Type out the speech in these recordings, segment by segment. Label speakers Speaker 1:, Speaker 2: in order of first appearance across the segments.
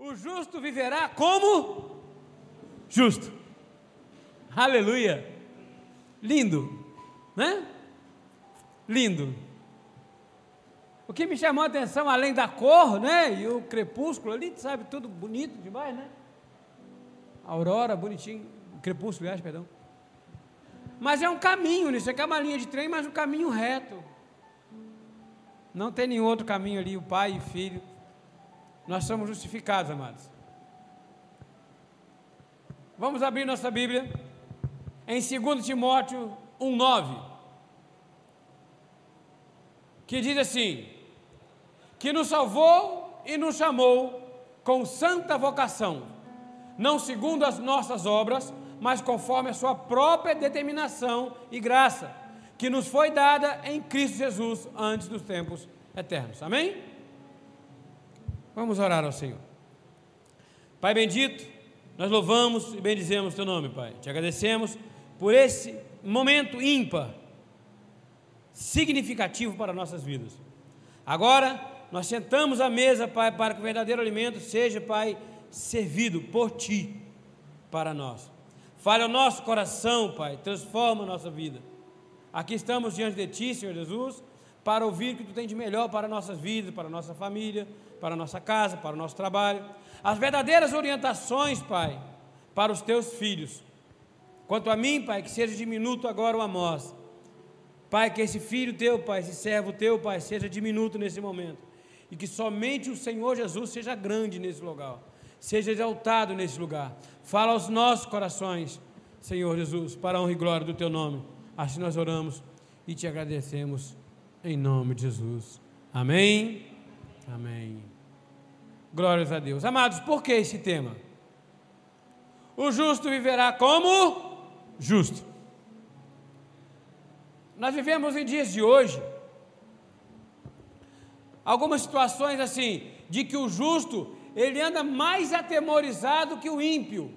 Speaker 1: O justo viverá como justo. Aleluia. Lindo, né? Lindo. O que me chamou a atenção, além da cor, né? E o crepúsculo ali, sabe, tudo bonito demais, né? Aurora, bonitinho. Crepúsculo, aliás, perdão. Mas é um caminho, isso aqui é uma linha de trem, mas um caminho reto. Não tem nenhum outro caminho ali, o pai e filho. Nós somos justificados, amados. Vamos abrir nossa Bíblia em 2 Timóteo 1,9, que diz assim: que nos salvou e nos chamou com santa vocação, não segundo as nossas obras, mas conforme a sua própria determinação e graça, que nos foi dada em Cristo Jesus antes dos tempos eternos. Amém? Vamos orar ao Senhor. Pai bendito, nós louvamos e bendizemos teu nome, Pai. Te agradecemos por esse momento ímpar, significativo para nossas vidas. Agora, nós sentamos à mesa, Pai, para que o verdadeiro alimento seja, Pai, servido por Ti para nós. Fale ao nosso coração, Pai, transforma a nossa vida. Aqui estamos diante de Ti, Senhor Jesus, para ouvir o que Tu tem de melhor para nossas vidas, para nossa família, para nossa casa, para o nosso trabalho. As verdadeiras orientações, Pai, para os Teus filhos. Quanto a mim, Pai, que seja diminuto agora o Amós. Pai, que esse filho Teu, Pai, esse servo Teu, Pai, seja diminuto nesse momento. E que somente o Senhor Jesus seja grande nesse lugar. Seja exaltado nesse lugar. Fala aos nossos corações, Senhor Jesus, para a honra e glória do Teu nome. Assim nós oramos e te agradecemos em nome de Jesus. Amém. Amém. Glórias a Deus. Amados, por que esse tema? O justo viverá como justo. Nós vivemos em dias de hoje algumas situações assim, de que o justo ele anda mais atemorizado que o ímpio.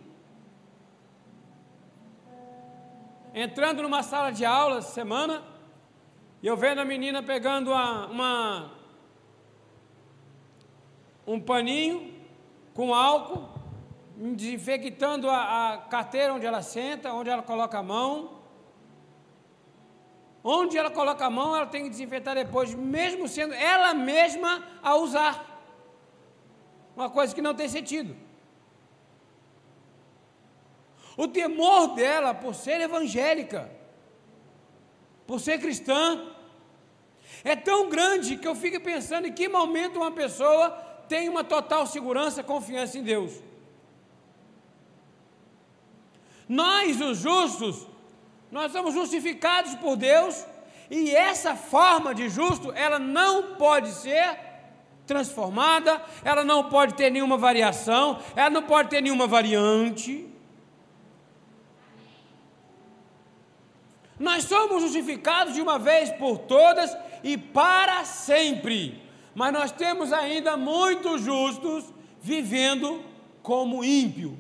Speaker 1: Entrando numa sala de aula semana, e eu vendo a menina pegando uma, uma um paninho com álcool, desinfectando a, a carteira onde ela senta, onde ela coloca a mão. Onde ela coloca a mão, ela tem que desinfetar depois, mesmo sendo ela mesma a usar. Uma coisa que não tem sentido. O temor dela por ser evangélica, por ser cristã, é tão grande que eu fico pensando em que momento uma pessoa tem uma total segurança, confiança em Deus. Nós, os justos, nós somos justificados por Deus, e essa forma de justo, ela não pode ser transformada, ela não pode ter nenhuma variação, ela não pode ter nenhuma variante. Nós somos justificados de uma vez por todas e para sempre. Mas nós temos ainda muitos justos vivendo como ímpio,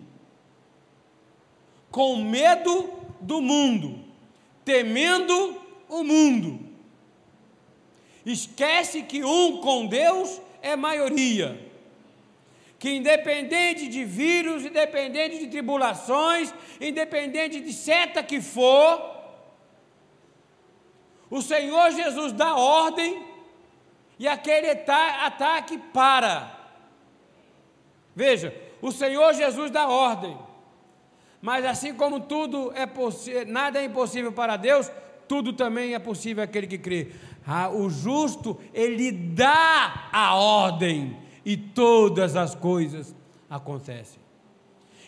Speaker 1: com medo do mundo, temendo o mundo. Esquece que um com Deus é maioria. Que independente de vírus, independente de tribulações, independente de seta que for, o Senhor Jesus dá ordem e aquele ataque para. Veja, o Senhor Jesus dá ordem. Mas assim como tudo é possível, nada é impossível para Deus, tudo também é possível aquele que crê. Ah, o justo, ele dá a ordem e todas as coisas acontecem.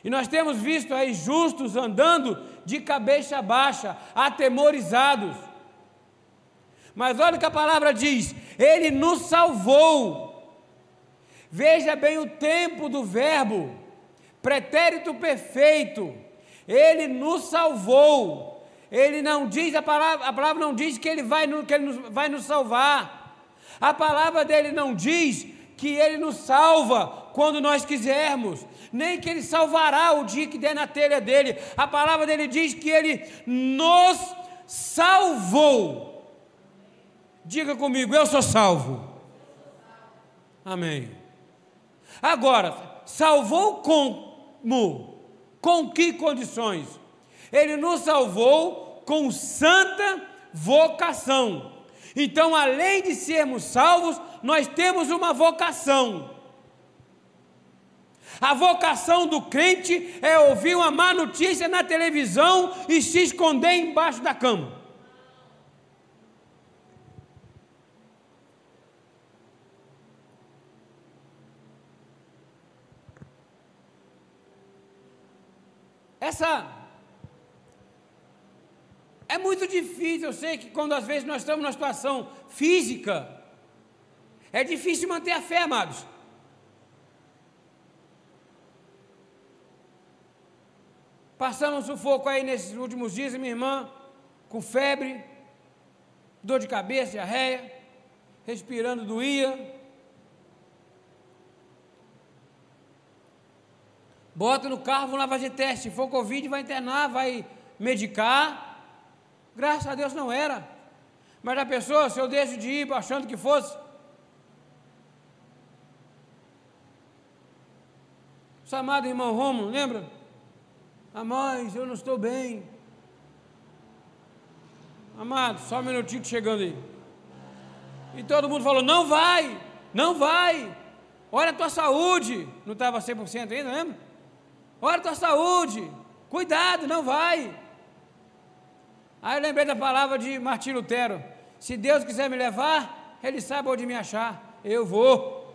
Speaker 1: E nós temos visto aí justos andando de cabeça baixa, atemorizados. Mas olha o que a palavra diz: Ele nos salvou. Veja bem o tempo do verbo, pretérito perfeito. Ele nos salvou. Ele não diz, a palavra, a palavra não diz que ele, vai, que ele nos, vai nos salvar. A palavra dele não diz que ele nos salva quando nós quisermos, nem que ele salvará o dia que der na telha dele. A palavra dele diz que ele nos salvou. Diga comigo, eu sou salvo. Amém. Agora, salvou como? Com que condições? Ele nos salvou com santa vocação. Então, além de sermos salvos, nós temos uma vocação. A vocação do crente é ouvir uma má notícia na televisão e se esconder embaixo da cama. Essa é muito difícil, eu sei que quando às vezes nós estamos numa situação física, é difícil manter a fé, amados. Passamos sufoco aí nesses últimos dias, minha irmã, com febre, dor de cabeça, diarreia, respirando doía. Bota no carro, vamos lá fazer teste. Se for Covid, vai internar, vai medicar. Graças a Deus não era. Mas a pessoa, se eu deixo de ir achando que fosse. O amado irmão Romulo, lembra? Amós, eu não estou bem. Amado, só um minutinho chegando aí. E todo mundo falou: não vai, não vai. Olha a tua saúde. Não estava 100% ainda, lembra? Olha a tua saúde. Cuidado, não vai. Aí eu lembrei da palavra de Martim Lutero: se Deus quiser me levar, Ele sabe onde me achar. Eu vou.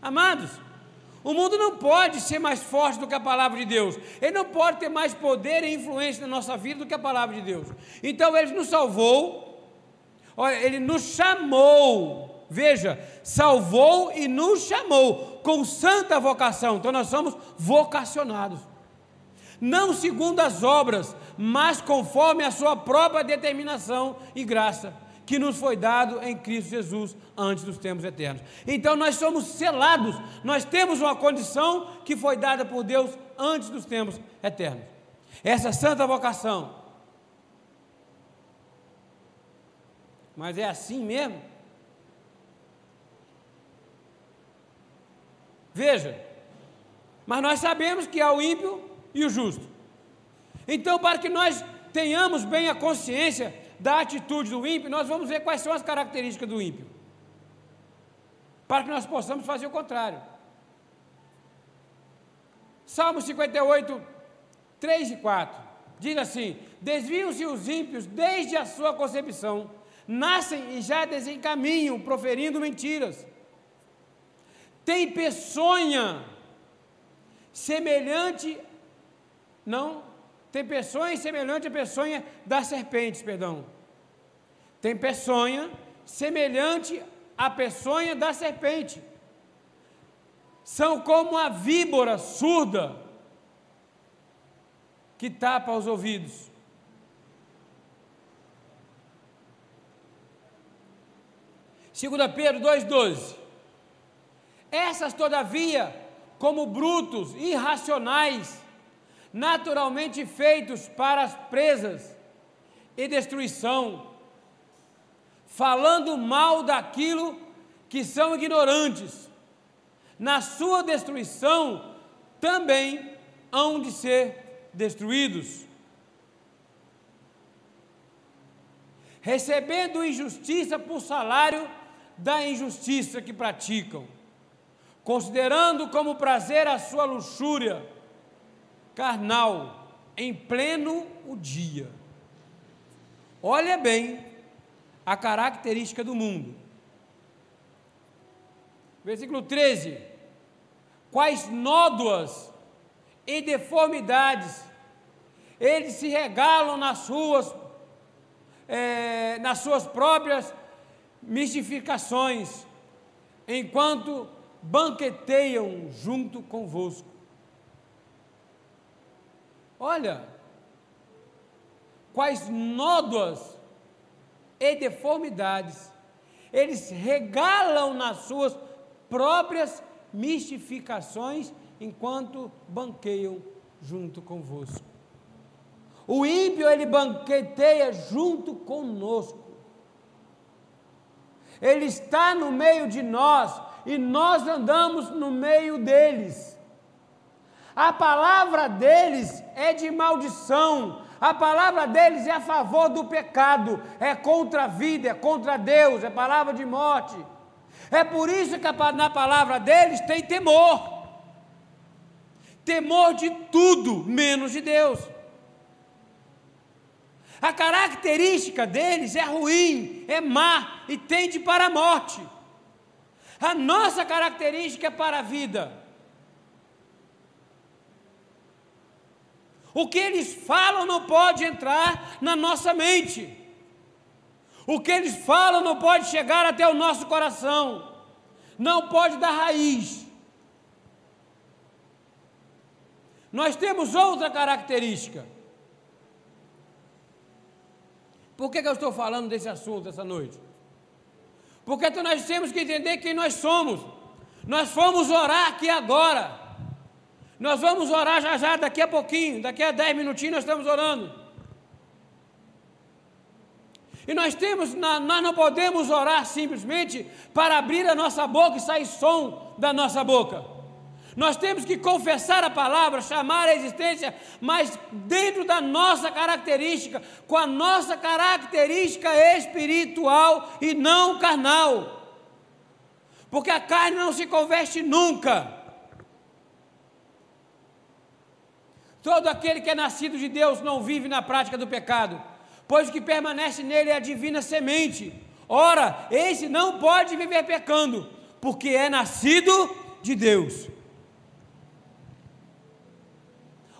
Speaker 1: Amados, o mundo não pode ser mais forte do que a palavra de Deus. Ele não pode ter mais poder e influência na nossa vida do que a palavra de Deus. Então ele nos salvou, ele nos chamou. Veja, salvou e nos chamou com santa vocação. Então nós somos vocacionados. Não segundo as obras, mas conforme a sua própria determinação e graça que nos foi dado em Cristo Jesus antes dos tempos eternos. Então nós somos selados, nós temos uma condição que foi dada por Deus antes dos tempos eternos. Essa santa vocação. Mas é assim mesmo? Veja, mas nós sabemos que há o ímpio e o justo. Então, para que nós tenhamos bem a consciência da atitude do ímpio, nós vamos ver quais são as características do ímpio, para que nós possamos fazer o contrário. Salmo 58, 3 e 4 diz assim: Desviam-se os ímpios desde a sua concepção, nascem e já desencaminham, proferindo mentiras. Tem peçonha semelhante, não, tem peçonha semelhante à peçonha das serpentes, perdão. Tem peçonha semelhante à peçonha da serpente. São como a víbora surda que tapa os ouvidos. Segunda Pedro 2:12. Essas todavia, como brutos, irracionais, naturalmente feitos para as presas e destruição, falando mal daquilo que são ignorantes. Na sua destruição também hão de ser destruídos. Recebendo injustiça por salário da injustiça que praticam, considerando como prazer a sua luxúria carnal em pleno o dia. Olha bem a característica do mundo. Versículo 13: Quais nódoas e deformidades eles se regalam nas suas, é, nas suas próprias mistificações, enquanto banqueteiam junto convosco. Olha, quais nódoas e deformidades eles regalam nas suas próprias mistificações enquanto banqueiam junto convosco. O ímpio ele banqueteia junto conosco. Ele está no meio de nós e nós andamos no meio deles. A palavra deles é de maldição, a palavra deles é a favor do pecado, é contra a vida, é contra Deus, é palavra de morte. É por isso que na palavra deles tem temor. Temor de tudo, menos de Deus. A característica deles é ruim, é má e tende para a morte. A nossa característica é para a vida. O que eles falam não pode entrar na nossa mente. O que eles falam não pode chegar até o nosso coração. Não pode dar raiz. Nós temos outra característica. Por que, que eu estou falando desse assunto essa noite? Porque nós temos que entender quem nós somos. Nós fomos orar aqui agora. Nós vamos orar já já, daqui a pouquinho, daqui a dez minutinhos nós estamos orando. E nós temos, nós não podemos orar simplesmente para abrir a nossa boca e sair som da nossa boca. Nós temos que confessar a palavra, chamar a existência, mas dentro da nossa característica, com a nossa característica espiritual e não carnal. Porque a carne não se converte nunca. Todo aquele que é nascido de Deus não vive na prática do pecado, pois o que permanece nele é a divina semente. Ora, esse não pode viver pecando, porque é nascido de Deus.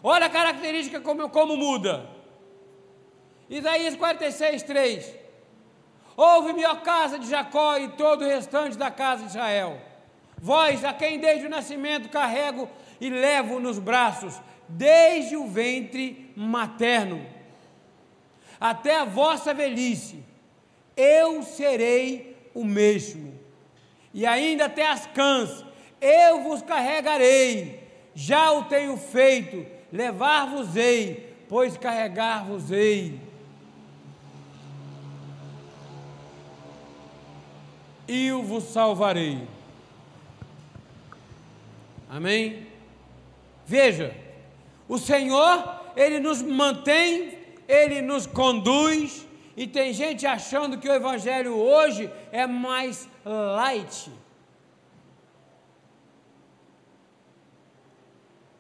Speaker 1: Olha a característica como, como muda. Isaías 46, 3. Ouve-me, ó casa de Jacó e todo o restante da casa de Israel. Vós, a quem desde o nascimento carrego e levo nos braços, desde o ventre materno até a vossa velhice, eu serei o mesmo. E ainda até as cãs, eu vos carregarei. Já o tenho feito, levar-vos-ei, pois carregar-vos-ei. E o vos salvarei. Amém? Veja, o Senhor, Ele nos mantém, Ele nos conduz, e tem gente achando que o Evangelho hoje é mais light.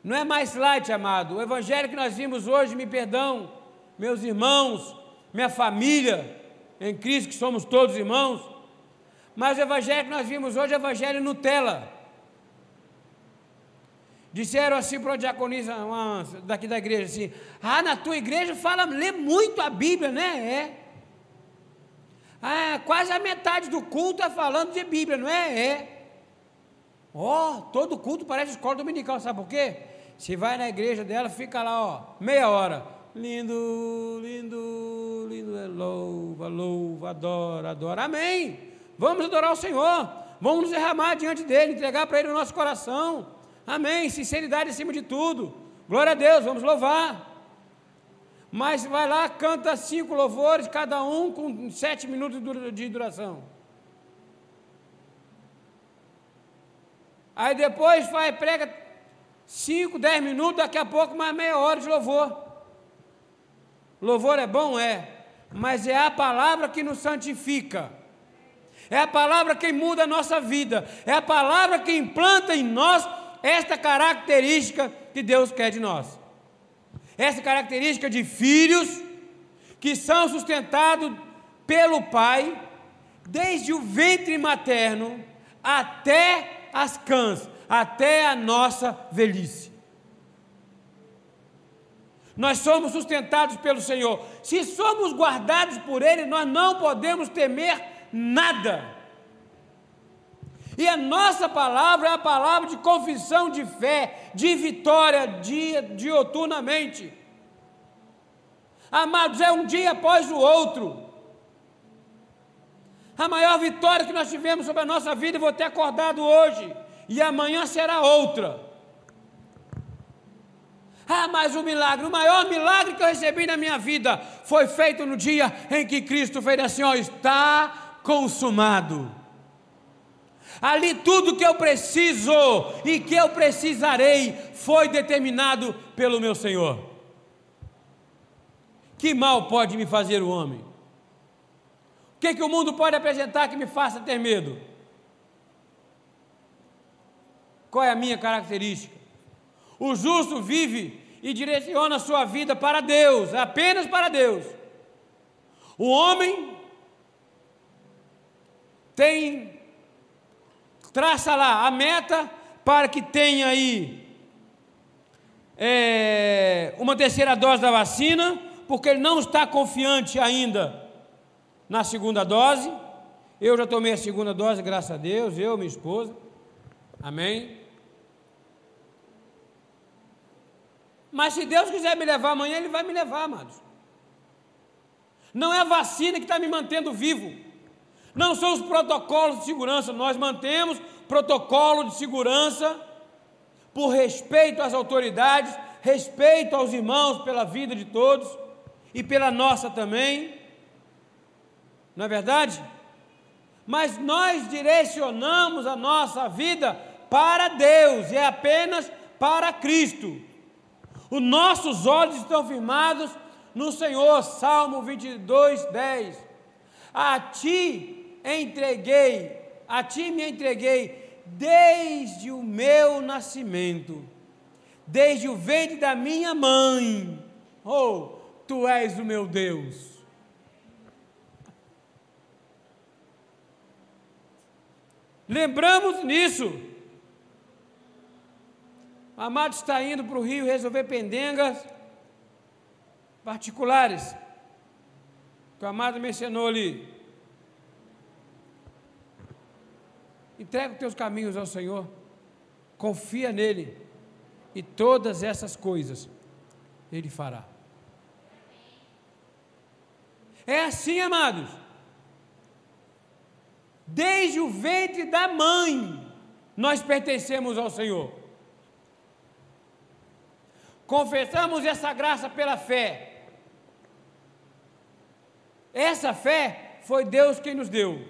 Speaker 1: Não é mais light, amado. O Evangelho que nós vimos hoje, me perdão, meus irmãos, minha família, em Cristo, que somos todos irmãos, mas o Evangelho que nós vimos hoje é o Evangelho Nutella. Disseram assim para a diaconisa uma, daqui da igreja assim: Ah, na tua igreja fala, lê muito a Bíblia, né? É. Ah, quase a metade do culto é falando de Bíblia, não é? É. Ó, oh, todo culto parece escola dominical, sabe por quê? Se vai na igreja dela, fica lá, ó, meia hora. Lindo, lindo, lindo, é louva, louva, adora, adora. Amém. Vamos adorar o Senhor. Vamos nos derramar diante dele, entregar para ele o nosso coração. Amém. Sinceridade acima de tudo. Glória a Deus, vamos louvar. Mas vai lá, canta cinco louvores, cada um com sete minutos de duração. Aí depois vai, prega cinco, dez minutos, daqui a pouco mais meia hora de louvor. Louvor é bom? É. Mas é a palavra que nos santifica. É a palavra que muda a nossa vida. É a palavra que implanta em nós esta característica que Deus quer de nós. Essa característica de filhos que são sustentados pelo Pai, desde o ventre materno até as cãs, até a nossa velhice. Nós somos sustentados pelo Senhor. Se somos guardados por Ele, nós não podemos temer nada. E a nossa palavra é a palavra de confissão de fé, de vitória dia, dioturnamente. Amados, é um dia após o outro. A maior vitória que nós tivemos sobre a nossa vida, vou ter acordado hoje, e amanhã será outra. Ah, mas o milagre, o maior milagre que eu recebi na minha vida foi feito no dia em que Cristo fez assim: ó, está consumado. Ali tudo que eu preciso e que eu precisarei foi determinado pelo meu Senhor. Que mal pode me fazer o homem? O que, que o mundo pode apresentar que me faça ter medo? Qual é a minha característica? O justo vive e direciona a sua vida para Deus, apenas para Deus. O homem tem traça lá a meta para que tenha aí é, uma terceira dose da vacina, porque ele não está confiante ainda na segunda dose. Eu já tomei a segunda dose, graças a Deus, eu, minha esposa. Amém. Mas se Deus quiser me levar amanhã, Ele vai me levar, amados. Não é a vacina que está me mantendo vivo. Não são os protocolos de segurança. Nós mantemos protocolo de segurança por respeito às autoridades, respeito aos irmãos pela vida de todos e pela nossa também. Não é verdade? Mas nós direcionamos a nossa vida para Deus e é apenas para Cristo. Os nossos olhos estão firmados no Senhor. Salmo 22, 10. A ti entreguei, a ti me entreguei desde o meu nascimento, desde o ventre da minha mãe. Oh, tu és o meu Deus. Lembramos nisso. Amado está indo para o Rio resolver pendengas particulares. Que o Amado mencionou ali. Entrega os teus caminhos ao Senhor. Confia nele. E todas essas coisas Ele fará. É assim, amados. Desde o ventre da mãe, nós pertencemos ao Senhor. Confessamos essa graça pela fé. Essa fé foi Deus quem nos deu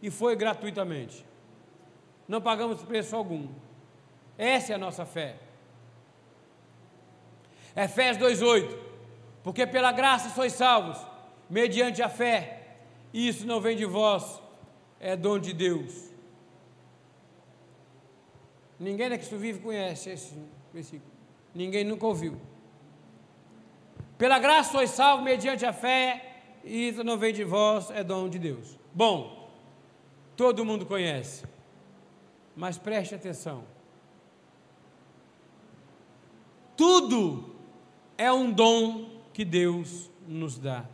Speaker 1: e foi gratuitamente. Não pagamos preço algum. Essa é a nossa fé. Efésios 2:8. Porque pela graça sois salvos, mediante a fé. Isso não vem de vós, é dom de Deus. Ninguém aqui que vive conhece esse versículo. Ninguém nunca ouviu. Pela graça sois salvos mediante a fé, e isso não vem de vós, é dom de Deus. Bom, todo mundo conhece, mas preste atenção. Tudo é um dom que Deus nos dá.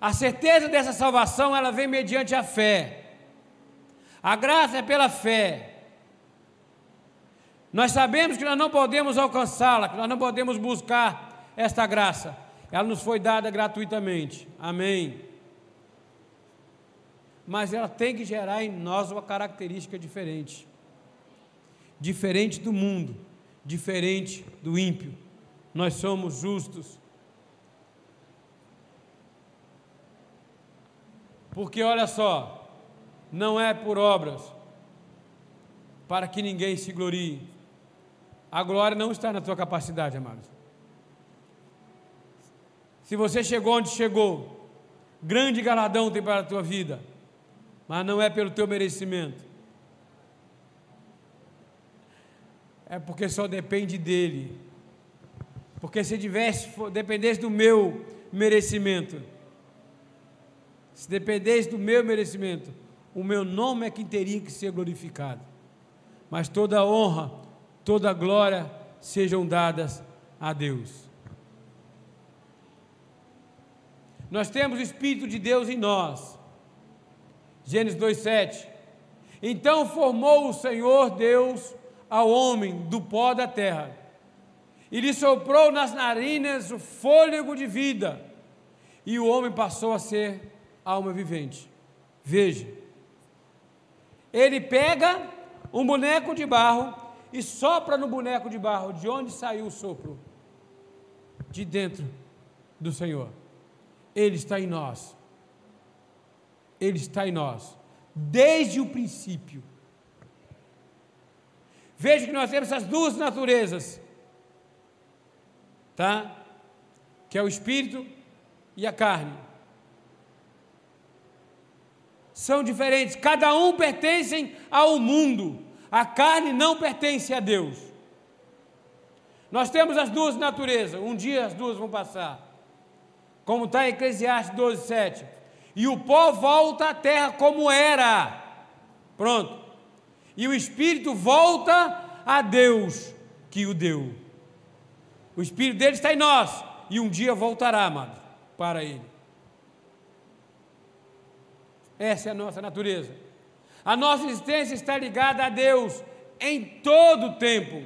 Speaker 1: A certeza dessa salvação, ela vem mediante a fé. A graça é pela fé. Nós sabemos que nós não podemos alcançá-la, que nós não podemos buscar esta graça. Ela nos foi dada gratuitamente. Amém. Mas ela tem que gerar em nós uma característica diferente. Diferente do mundo, diferente do ímpio. Nós somos justos. Porque olha só, não é por obras, para que ninguém se glorie. A glória não está na tua capacidade, amados. Se você chegou onde chegou, grande galardão tem para a tua vida, mas não é pelo teu merecimento. É porque só depende dele. Porque se tivesse, dependesse do meu merecimento, se dependesse do meu merecimento, o meu nome é quem teria que ser glorificado. Mas toda honra, toda glória sejam dadas a Deus. Nós temos o Espírito de Deus em nós. Gênesis 2,7. Então formou o Senhor Deus ao homem do pó da terra, e lhe soprou nas narinas o fôlego de vida, e o homem passou a ser alma vivente. Veja, ele pega um boneco de barro e sopra no boneco de barro. De onde saiu o sopro? De dentro do Senhor. Ele está em nós. Ele está em nós. desde o princípio. Veja que nós temos essas duas naturezas, tá? Que é o espírito e a carne. São diferentes, cada um pertence ao mundo. A carne não pertence a Deus. Nós temos as duas naturezas, um dia as duas vão passar. Como está em Eclesiastes 12, 7. E o pó volta à terra como era. Pronto. E o espírito volta a Deus que o deu. O espírito dele está em nós. E um dia voltará, amado, para ele. Essa é a nossa natureza. A nossa existência está ligada a Deus em todo o tempo.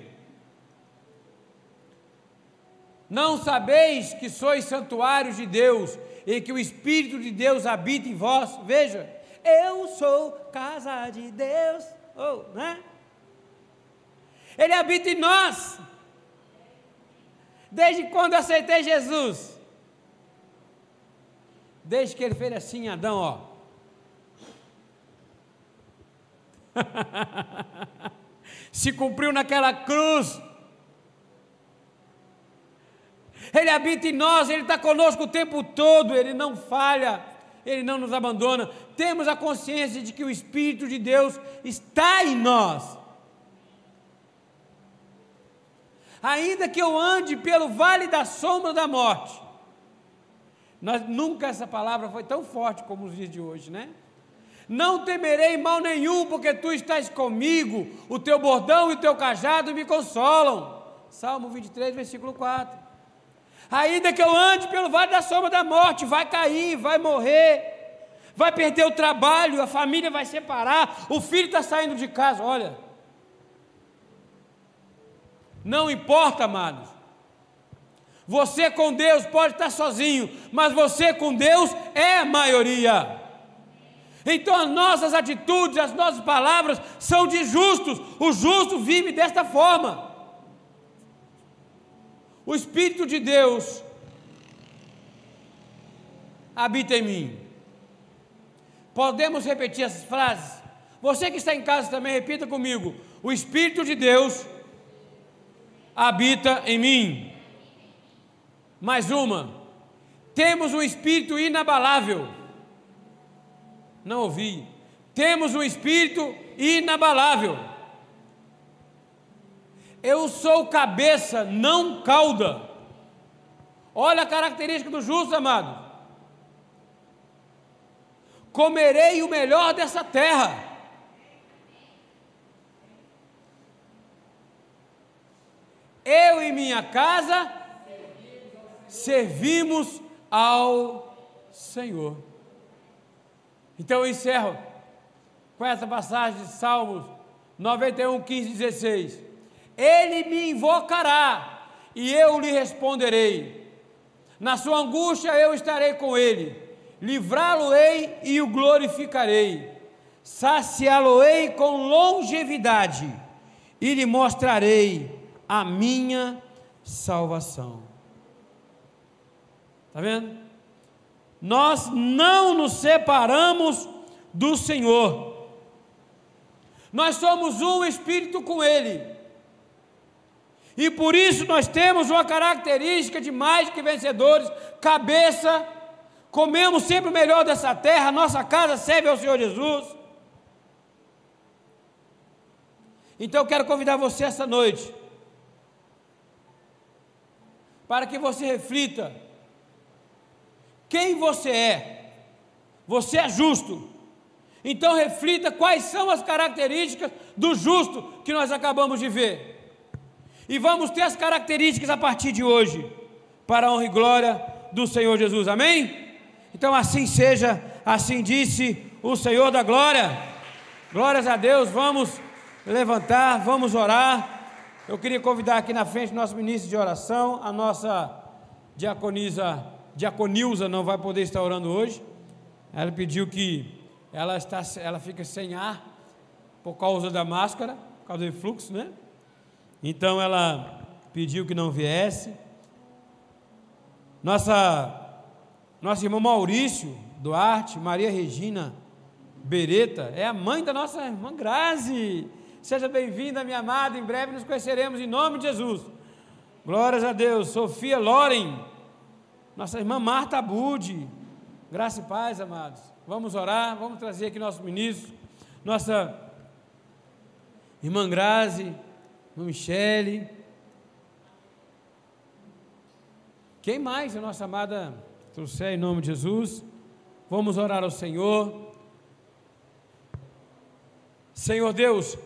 Speaker 1: Não sabeis que sois santuários de Deus e que o Espírito de Deus habita em vós? Veja, eu sou casa de Deus, oh, né? Ele habita em nós. Desde quando aceitei Jesus? Desde que ele fez assim, Adão, ó. Se cumpriu naquela cruz. Ele habita em nós, Ele está conosco o tempo todo, Ele não falha, Ele não nos abandona. Temos a consciência de que o Espírito de Deus está em nós. Ainda que eu ande pelo vale da sombra da morte, nós, nunca essa palavra foi tão forte como os dias de hoje, né? Não temerei mal nenhum, porque tu estás comigo, o teu bordão e o teu cajado me consolam. Salmo 23, versículo 4. Ainda que eu ande pelo vale da sombra da morte, vai cair, vai morrer, vai perder o trabalho, a família vai separar, o filho está saindo de casa. Olha, não importa, amados. Você com Deus pode estar sozinho, mas você com Deus é a maioria. Então as nossas atitudes, as nossas palavras são de justos. O justo vive desta forma. O Espírito de Deus habita em mim. Podemos repetir essas frases? Você que está em casa também, repita comigo: O Espírito de Deus habita em mim. Mais uma: temos um espírito inabalável não ouvi. Temos um espírito inabalável. Eu sou cabeça, não cauda. Olha a característica do justo, amado. Comerei o melhor dessa terra. Eu e minha casa servimos ao Senhor. Então eu encerro com essa passagem de Salmos 91, 15, 16. Ele me invocará e eu lhe responderei. Na sua angústia eu estarei com ele. Livrá-lo-ei e o glorificarei. Saciá-lo-ei com longevidade e lhe mostrarei a minha salvação. Está vendo? Nós não nos separamos do Senhor. Nós somos um espírito com Ele. E por isso nós temos uma característica de mais que vencedores, cabeça, comemos sempre o melhor dessa terra, nossa casa serve ao Senhor Jesus. Então eu quero convidar você essa noite, para que você reflita quem você é. Você é justo. Então reflita quais são as características do justo que nós acabamos de ver. E vamos ter as características a partir de hoje, para a honra e glória do Senhor Jesus. Amém? Então assim seja, assim disse o Senhor da glória. Glórias a Deus, vamos levantar, vamos orar. Eu queria convidar aqui na frente nosso ministro de oração, a nossa diaconisa Diaconilza não vai poder estar orando hoje. Ela pediu que ela, está, ela fica sem ar por causa da máscara, por causa do fluxo, né? Então ela pediu que não viesse. Nossa, nosso irmão Maurício Duarte, Maria Regina Bereta, é a mãe da nossa irmã Grazi. Seja bem-vinda, minha amada. Em breve nos conheceremos em nome de Jesus. Glórias a Deus. Sofia Loren, nossa irmã Marta Budi. Graça e paz, amados. Vamos orar, vamos trazer aqui nosso ministro, nossa irmã Grazi, irmã Michele. Quem mais a nossa amada trouxer em nome de Jesus? Vamos orar ao Senhor. Senhor Deus,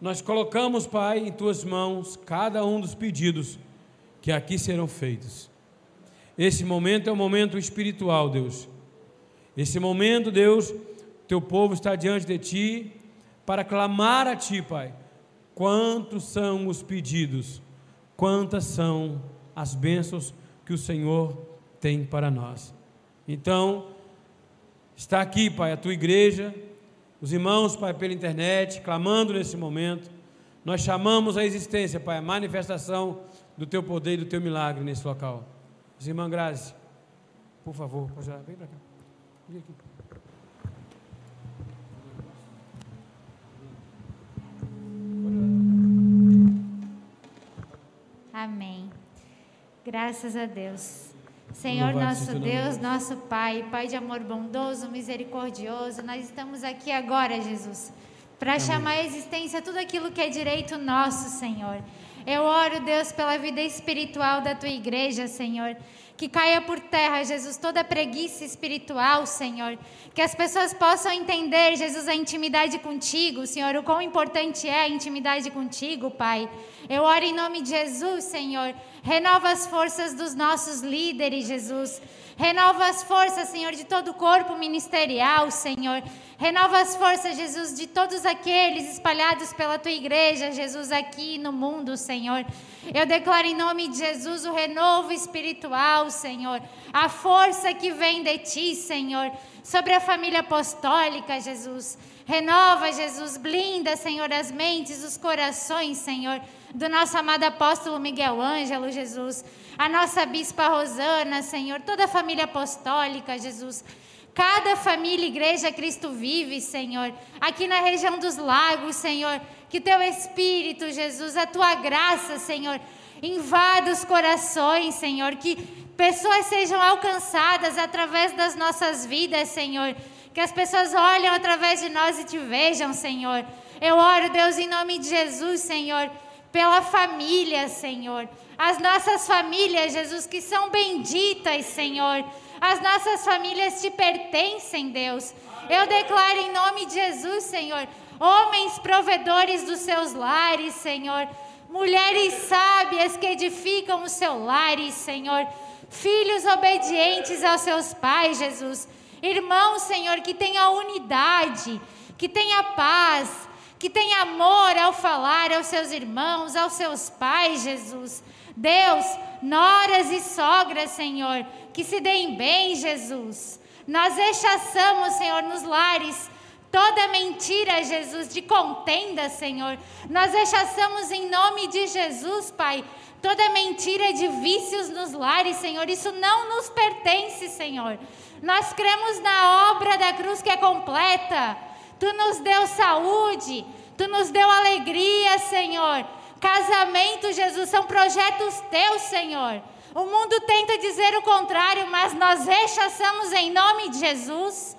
Speaker 1: nós colocamos, Pai, em tuas mãos cada um dos pedidos que aqui serão feitos. Esse momento é um momento espiritual, Deus. Esse momento, Deus, teu povo está diante de ti para clamar a ti, Pai. Quantos são os pedidos? Quantas são as bênçãos que o Senhor tem para nós? Então, está aqui, Pai, a tua igreja os irmãos, Pai, pela internet, clamando nesse momento. Nós chamamos a existência, Pai, a manifestação do Teu poder e do Teu milagre nesse local. Os irmãs Grazi, por favor, pode vem para cá. Vem aqui.
Speaker 2: Amém. Graças a Deus. Senhor nosso Deus, nosso Pai, Pai de amor bondoso, misericordioso, nós estamos aqui agora, Jesus, para chamar à existência tudo aquilo que é direito nosso, Senhor. Eu oro, Deus, pela vida espiritual da tua igreja, Senhor. Que caia por terra, Jesus, toda preguiça espiritual, Senhor. Que as pessoas possam entender, Jesus, a intimidade contigo, Senhor, o quão importante é a intimidade contigo, Pai. Eu oro em nome de Jesus, Senhor. Renova as forças dos nossos líderes, Jesus. Renova as forças, Senhor, de todo o corpo ministerial, Senhor. Renova as forças, Jesus, de todos aqueles espalhados pela tua igreja, Jesus, aqui no mundo, Senhor. Eu declaro em nome de Jesus o renovo espiritual, Senhor. A força que vem de ti, Senhor, sobre a família apostólica, Jesus. Renova, Jesus, blinda, Senhor, as mentes, os corações, Senhor, do nosso amado apóstolo Miguel Ângelo, Jesus. A nossa bispa Rosana, Senhor, toda a família apostólica, Jesus. Cada família, igreja Cristo vive, Senhor. Aqui na região dos lagos, Senhor. Que teu Espírito, Jesus, a tua graça, Senhor, invada os corações, Senhor. Que pessoas sejam alcançadas através das nossas vidas, Senhor. Que as pessoas olhem através de nós e te vejam, Senhor. Eu oro, Deus, em nome de Jesus, Senhor, pela família, Senhor. As nossas famílias, Jesus, que são benditas, Senhor. As nossas famílias te pertencem, Deus. Eu declaro em nome de Jesus, Senhor, homens provedores dos seus lares, Senhor. Mulheres sábias que edificam os seus lares, Senhor. Filhos obedientes aos seus pais, Jesus. Irmãos, Senhor, que tenha unidade, que tenha paz, que tenha amor ao falar aos seus irmãos, aos seus pais, Jesus. Deus, noras e sogras, Senhor, que se deem bem, Jesus. Nós rechaçamos, Senhor, nos lares toda mentira, Jesus, de contenda, Senhor. Nós rechaçamos em nome de Jesus, Pai, toda mentira de vícios nos lares, Senhor. Isso não nos pertence, Senhor. Nós cremos na obra da cruz que é completa. Tu nos deu saúde, tu nos deu alegria, Senhor. Casamento, Jesus, são projetos teus, Senhor. O mundo tenta dizer o contrário, mas nós rechaçamos em nome de Jesus.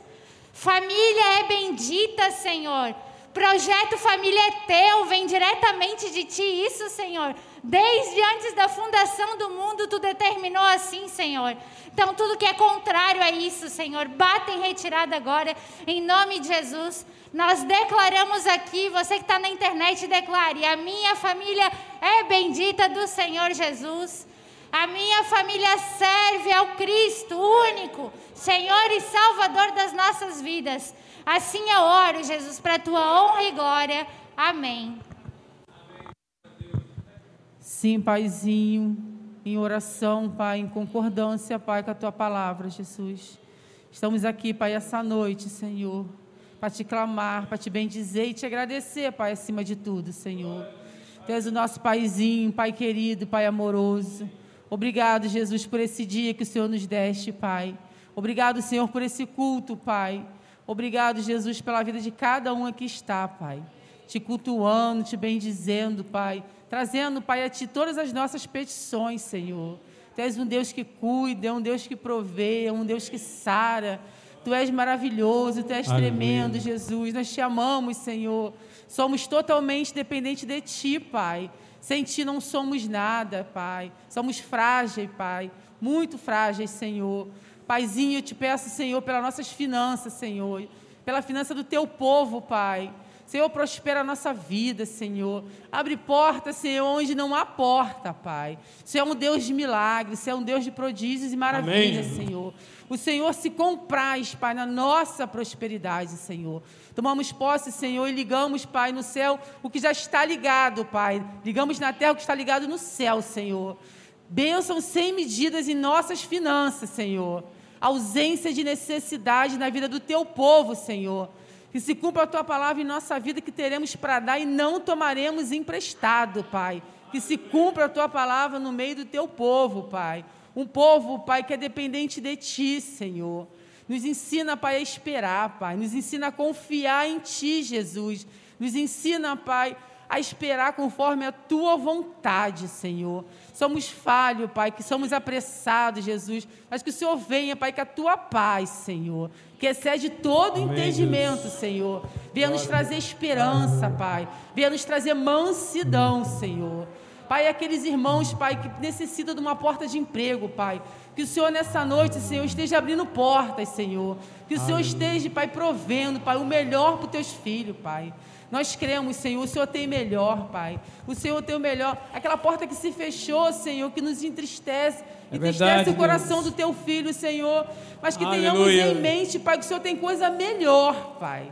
Speaker 2: Família é bendita, Senhor. Projeto Família é teu, vem diretamente de ti, isso, Senhor. Desde antes da fundação do mundo, tu determinou assim, Senhor. Então, tudo que é contrário a isso, Senhor, bata em retirada agora, em nome de Jesus. Nós declaramos aqui, você que está na internet, declare: a minha família é bendita do Senhor Jesus. A minha família serve ao Cristo único, Senhor e Salvador das nossas vidas. Assim eu oro, Jesus, para a tua honra e glória. Amém.
Speaker 3: Sim, Paizinho, em oração, Pai, em concordância, Pai, com a tua palavra, Jesus. Estamos aqui, Pai, essa noite, Senhor, para te clamar, para te bendizer e te agradecer, Pai, acima de tudo, Senhor. Tu és o nosso Paizinho, Pai querido, Pai amoroso. Obrigado, Jesus, por esse dia que o Senhor nos deste, Pai. Obrigado, Senhor, por esse culto, Pai. Obrigado, Jesus, pela vida de cada um aqui está, Pai. Te cultuando, te bendizendo, Pai. Trazendo, Pai, a Ti todas as nossas petições, Senhor. Tu és um Deus que cuida, um Deus que provê, um Deus que sara. Tu és maravilhoso, Tu és Aleluia. tremendo, Jesus. Nós te amamos, Senhor. Somos totalmente dependentes de Ti, Pai. Sem Ti não somos nada, Pai. Somos frágeis, Pai. Muito frágeis, Senhor. Paizinho, eu te peço, Senhor, pelas nossas finanças, Senhor, pela finança do teu povo, Pai. Senhor, prospera a nossa vida, Senhor. Abre porta, Senhor, onde não há porta, Pai. Você é um Deus de milagres, você é um Deus de prodígios e maravilhas, Amém. Senhor. O Senhor se compraz, Pai, na nossa prosperidade, Senhor. Tomamos posse, Senhor, e ligamos, Pai, no céu o que já está ligado, Pai. Ligamos na terra o que está ligado no céu, Senhor. Bênçãos sem medidas em nossas finanças, Senhor ausência de necessidade na vida do teu povo, Senhor. Que se cumpra a tua palavra em nossa vida, que teremos para dar e não tomaremos emprestado, Pai. Que se cumpra a tua palavra no meio do teu povo, Pai. Um povo, Pai, que é dependente de ti, Senhor. Nos ensina, Pai, a esperar, Pai. Nos ensina a confiar em ti, Jesus. Nos ensina, Pai, a esperar conforme a tua vontade, Senhor. Somos falhos, Pai, que somos apressados, Jesus, mas que o Senhor venha, Pai, com a tua paz, Senhor, que excede todo Amém, entendimento, Deus. Senhor. Venha nos trazer esperança, Pai. Venha nos trazer mansidão, Senhor. Pai, aqueles irmãos, Pai, que necessitam de uma porta de emprego, Pai. Que o Senhor nessa noite, Senhor, esteja abrindo portas, Senhor. Que o Senhor esteja, Pai, provendo, Pai, o melhor para os teus filhos, Pai. Nós cremos, Senhor, o Senhor tem melhor, Pai. O Senhor tem o melhor. Aquela porta que se fechou, Senhor, que nos entristece. É entristece verdade, o coração Deus. do teu filho, Senhor. Mas que Aleluia. tenhamos em mente, Pai, que o Senhor tem coisa melhor, Pai.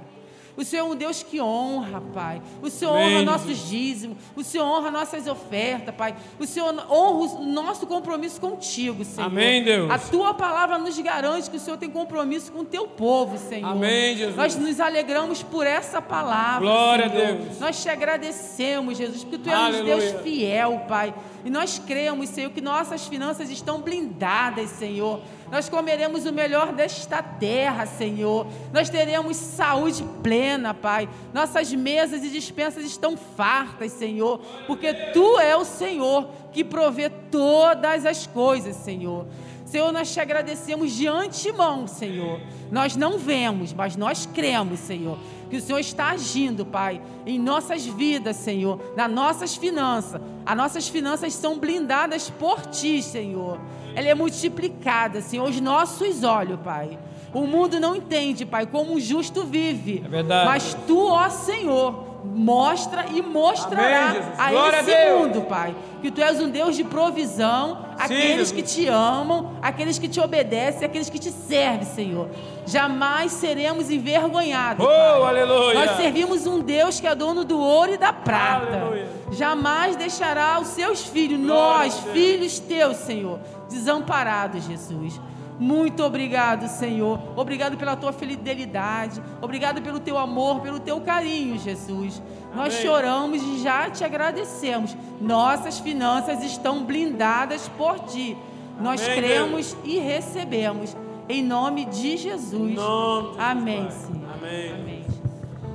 Speaker 3: O Senhor é um Deus que honra, Pai. O Senhor Amém. honra nossos dízimos. O Senhor honra nossas ofertas, Pai. O Senhor honra o nosso compromisso contigo, Senhor.
Speaker 1: Amém, Deus.
Speaker 3: A tua palavra nos garante que o Senhor tem compromisso com o teu povo, Senhor.
Speaker 1: Amém, Jesus.
Speaker 3: Nós nos alegramos por essa palavra.
Speaker 1: Glória
Speaker 3: Senhor.
Speaker 1: a Deus.
Speaker 3: Nós te agradecemos, Jesus, porque tu és um Deus fiel, Pai. E nós cremos, Senhor, que nossas finanças estão blindadas, Senhor. Nós comeremos o melhor desta terra, Senhor. Nós teremos saúde plena, Pai. Nossas mesas e dispensas estão fartas, Senhor, porque Tu é o Senhor que provê todas as coisas, Senhor. Senhor, nós te agradecemos de antemão, Senhor. Nós não vemos, mas nós cremos, Senhor, que o Senhor está agindo, Pai, em nossas vidas, Senhor, nas nossas finanças. As nossas finanças são blindadas por Ti, Senhor ela é multiplicada, Senhor, aos nossos olhos, Pai. O mundo não entende, Pai, como o justo vive.
Speaker 1: É verdade.
Speaker 3: Mas Tu, ó Senhor, mostra e mostrará Amém, a Glória esse a mundo, Pai. Que Tu és um Deus de provisão, Sim, aqueles que te amam, aqueles que te obedecem, aqueles que te servem, Senhor. Jamais seremos envergonhados.
Speaker 1: Oh, pai. aleluia!
Speaker 3: Nós servimos um Deus que é dono do ouro e da prata. Aleluia. Jamais deixará os seus filhos, Glória nós, filhos teus, Senhor, desamparados, Jesus. Muito obrigado, Senhor. Obrigado pela tua fidelidade. Obrigado pelo teu amor, pelo teu carinho, Jesus. Amém. Nós choramos e já te agradecemos. Nossas finanças estão blindadas por ti. Nós Amém, cremos Deus. e recebemos. Em nome de Jesus.
Speaker 1: Nome
Speaker 3: de Amém, Senhor.
Speaker 1: Amém. Amém.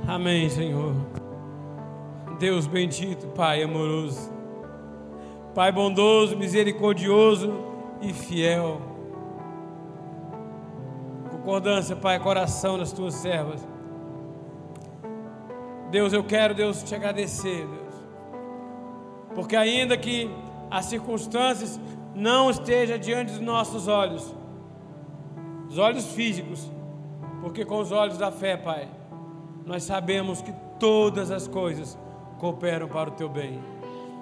Speaker 1: Amém, Senhor. Deus bendito, Pai amoroso. Pai bondoso, misericordioso e fiel concordância, Pai, coração das tuas servas. Deus, eu quero, Deus, te agradecer, Deus. Porque ainda que as circunstâncias não estejam diante dos nossos olhos, os olhos físicos, porque com os olhos da fé, Pai, nós sabemos que todas as coisas cooperam para o teu bem.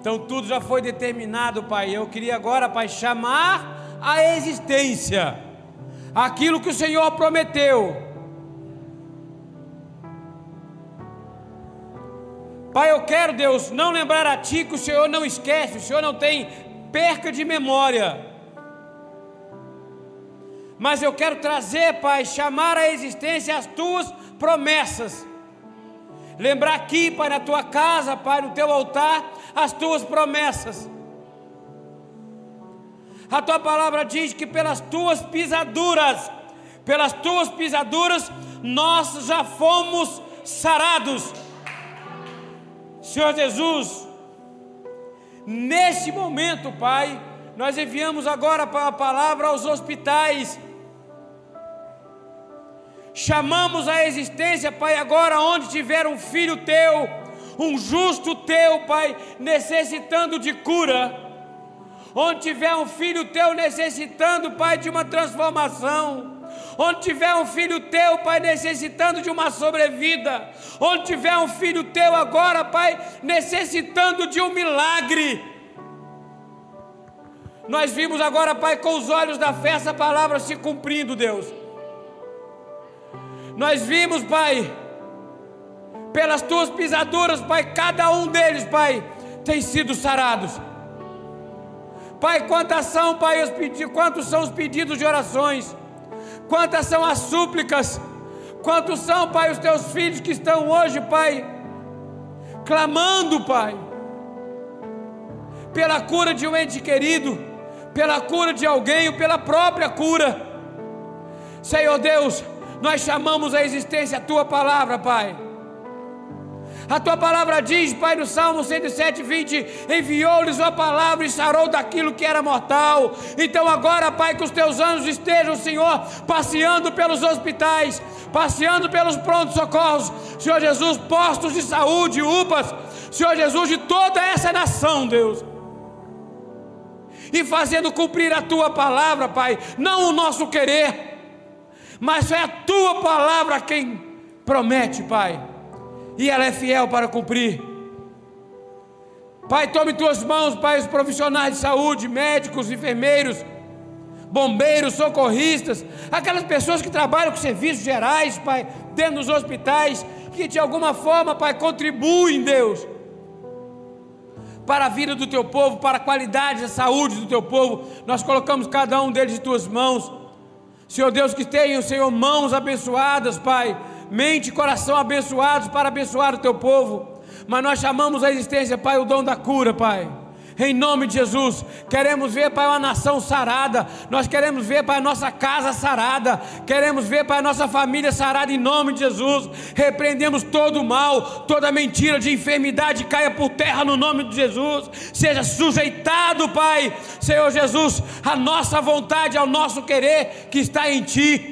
Speaker 1: Então tudo já foi determinado, Pai. Eu queria agora, Pai, chamar a existência aquilo que o Senhor prometeu. Pai, eu quero, Deus, não lembrar a Ti que o Senhor não esquece, o Senhor não tem perca de memória. Mas eu quero trazer, Pai, chamar à existência as Tuas promessas. Lembrar aqui, Pai, na Tua casa, Pai, no Teu altar, as Tuas promessas. A tua palavra diz que pelas tuas pisaduras, pelas tuas pisaduras, nós já fomos sarados. Senhor Jesus, neste momento, Pai, nós enviamos agora a palavra aos hospitais. Chamamos a existência, Pai, agora onde tiver um filho teu, um justo teu, Pai, necessitando de cura. Onde tiver um filho teu necessitando, Pai, de uma transformação onde tiver um filho teu, Pai, necessitando de uma sobrevida, onde tiver um filho teu agora, Pai, necessitando de um milagre. Nós vimos agora, Pai, com os olhos da fé essa palavra se cumprindo, Deus. Nós vimos, Pai, pelas tuas pisaduras, Pai, cada um deles, Pai, tem sido sarados. Pai, quantas são, Pai, os pedidos, quantos são os pedidos de orações? Quantas são as súplicas? Quantos são, Pai, os teus filhos que estão hoje, Pai, clamando, Pai, pela cura de um ente querido, pela cura de alguém, ou pela própria cura. Senhor Deus, nós chamamos a existência a tua palavra, Pai. A tua palavra diz, Pai, no Salmo 107, 20: enviou-lhes a palavra e sarou daquilo que era mortal. Então, agora, Pai, que os teus anjos estejam, Senhor, passeando pelos hospitais, passeando pelos prontos socorros, Senhor Jesus, postos de saúde, UPAs, Senhor Jesus, de toda essa nação, Deus. E fazendo cumprir a tua palavra, Pai, não o nosso querer, mas é a tua palavra quem promete, Pai e ela é fiel para cumprir. Pai, tome tuas mãos, Pai, os profissionais de saúde, médicos, enfermeiros, bombeiros, socorristas, aquelas pessoas que trabalham com serviços gerais, Pai, dentro dos hospitais, que de alguma forma, Pai, contribuem, Deus, para a vida do teu povo, para a qualidade da saúde do teu povo. Nós colocamos cada um deles em tuas mãos. Senhor Deus, que tenham, Senhor, mãos abençoadas, Pai mente e coração abençoados para abençoar o teu povo. Mas nós chamamos a existência, Pai, o dom da cura, Pai. Em nome de Jesus, queremos ver, Pai, uma nação sarada. Nós queremos ver, Pai, a nossa casa sarada. Queremos ver, Pai, a nossa família sarada em nome de Jesus. Repreendemos todo o mal, toda mentira de enfermidade caia por terra no nome de Jesus. Seja sujeitado, Pai, Senhor Jesus, a nossa vontade, ao nosso querer que está em Ti.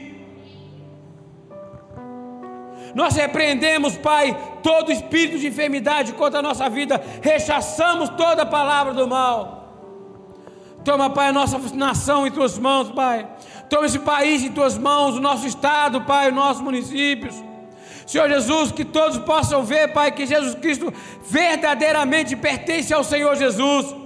Speaker 1: Nós repreendemos, Pai, todo espírito de enfermidade contra a nossa vida, rechaçamos toda palavra do mal. Toma, Pai, a nossa nação em tuas mãos, Pai. Toma esse país em tuas mãos, o nosso estado, Pai, os nossos municípios. Senhor Jesus, que todos possam ver, Pai, que Jesus Cristo verdadeiramente pertence ao Senhor Jesus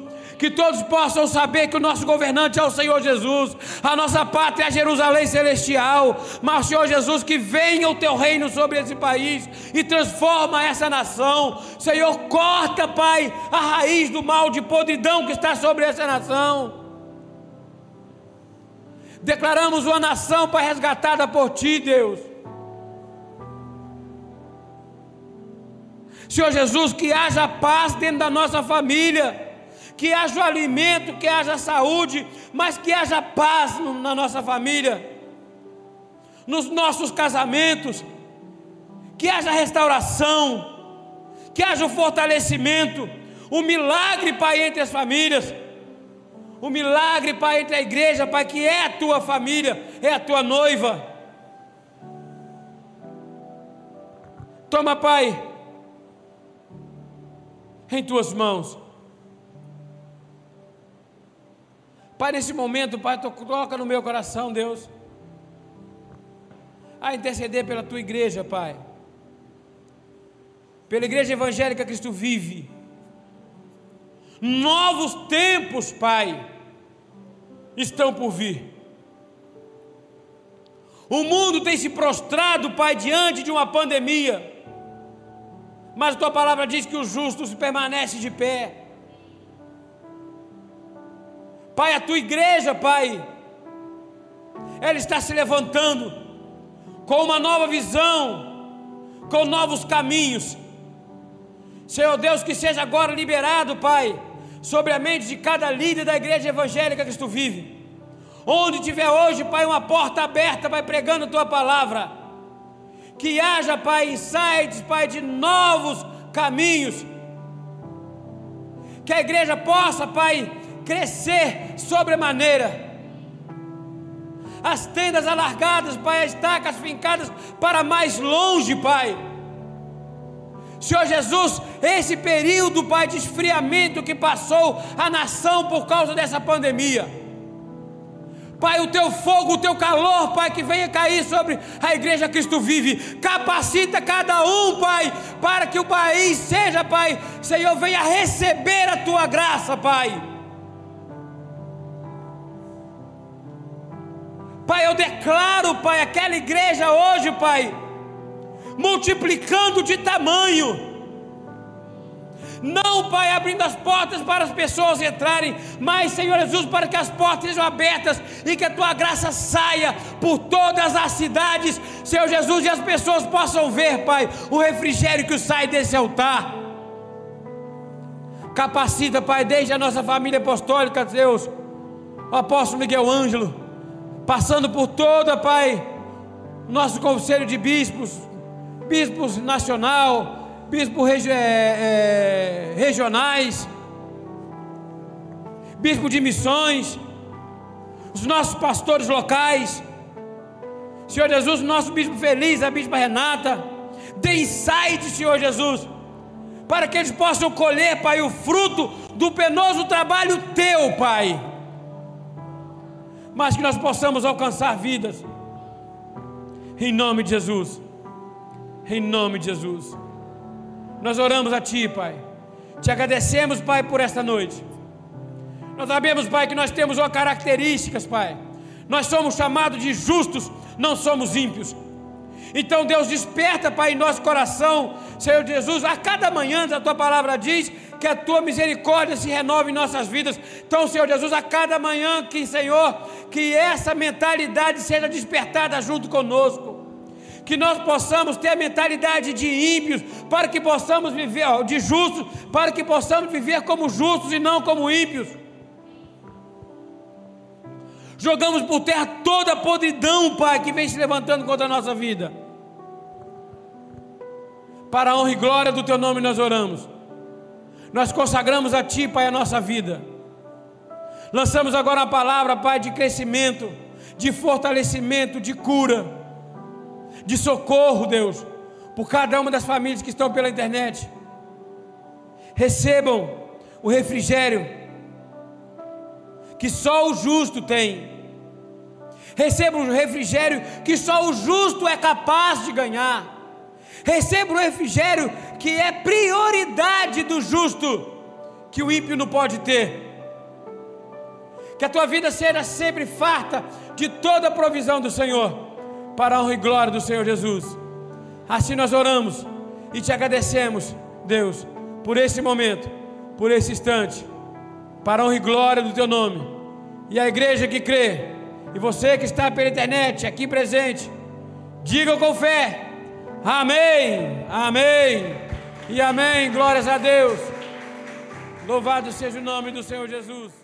Speaker 1: que todos possam saber que o nosso governante é o Senhor Jesus, a nossa pátria é Jerusalém celestial, mas Senhor Jesus, que venha o teu reino sobre esse país e transforma essa nação, Senhor, corta, Pai, a raiz do mal de podridão que está sobre essa nação. Declaramos uma nação, Pai, resgatada por Ti, Deus. Senhor Jesus, que haja paz dentro da nossa família que haja alimento, que haja saúde, mas que haja paz na nossa família, nos nossos casamentos, que haja restauração, que haja o fortalecimento, o milagre, Pai, entre as famílias, o milagre, Pai, entre a igreja, Pai, que é a tua família, é a tua noiva. Toma, Pai, em tuas mãos Pai, nesse momento, Pai, coloca no meu coração, Deus, a interceder pela tua igreja, Pai, pela igreja evangélica que Cristo vive. Novos tempos, Pai, estão por vir. O mundo tem se prostrado, Pai, diante de uma pandemia, mas tua palavra diz que o justo permanece de pé. Pai, a tua igreja, Pai, ela está se levantando com uma nova visão, com novos caminhos. Senhor Deus, que seja agora liberado, Pai, sobre a mente de cada líder da igreja evangélica que tu vive. Onde tiver hoje, Pai, uma porta aberta, Pai, pregando a tua palavra. Que haja, Pai, insights, Pai, de novos caminhos. Que a igreja possa, Pai, crescer sobremaneira. As tendas alargadas, Pai, as estacas fincadas para mais longe, Pai. Senhor Jesus, esse período, Pai, de esfriamento que passou a nação por causa dessa pandemia. Pai, o teu fogo, o teu calor, Pai, que venha cair sobre a igreja Cristo vive. Capacita cada um, Pai, para que o país seja, Pai, Senhor, venha receber a tua graça, Pai. Pai, eu declaro, Pai, aquela igreja hoje, Pai, multiplicando de tamanho não, Pai, abrindo as portas para as pessoas entrarem, mas, Senhor Jesus, para que as portas sejam abertas e que a tua graça saia por todas as cidades, Senhor Jesus, e as pessoas possam ver, Pai, o refrigério que sai desse altar. Capacita, Pai, desde a nossa família apostólica, Deus, o apóstolo Miguel Ângelo, passando por toda, Pai, nosso conselho de bispos, bispos nacional, bispo regi é, é, regionais, bispo de missões, os nossos pastores locais, Senhor Jesus, nosso bispo feliz, a bispa Renata, dê insight, Senhor Jesus, para que eles possam colher, Pai, o fruto do penoso trabalho teu, Pai, mas que nós possamos alcançar vidas, em nome de Jesus, em nome de Jesus. Nós oramos a Ti, Pai. Te agradecemos, Pai, por esta noite. Nós sabemos, Pai, que nós temos uma características, Pai. Nós somos chamados de justos, não somos ímpios. Então, Deus, desperta, Pai, em nosso coração, Senhor Jesus, a cada manhã, a tua palavra diz que a tua misericórdia se renova em nossas vidas. Então, Senhor Jesus, a cada manhã, que, Senhor, que essa mentalidade seja despertada junto conosco que nós possamos ter a mentalidade de ímpios, para que possamos viver, de justos, para que possamos viver como justos e não como ímpios. Jogamos por terra toda a podridão, Pai, que vem se levantando contra a nossa vida. Para a honra e glória do Teu nome nós oramos. Nós consagramos a Ti, Pai, a nossa vida. Lançamos agora a palavra, Pai, de crescimento, de fortalecimento, de cura de socorro, Deus, por cada uma das famílias que estão pela internet. Recebam o refrigério que só o justo tem. Recebam o refrigério que só o justo é capaz de ganhar. Recebam o refrigério que é prioridade do justo, que o ímpio não pode ter. Que a tua vida seja sempre farta de toda a provisão do Senhor para a honra e glória do Senhor Jesus. Assim nós oramos e te agradecemos, Deus, por esse momento, por esse instante, para a honra e glória do teu nome. E a igreja que crê, e você que está pela internet, aqui presente, diga com fé: Amém, Amém e Amém. Glórias a Deus. Louvado seja o nome do Senhor Jesus.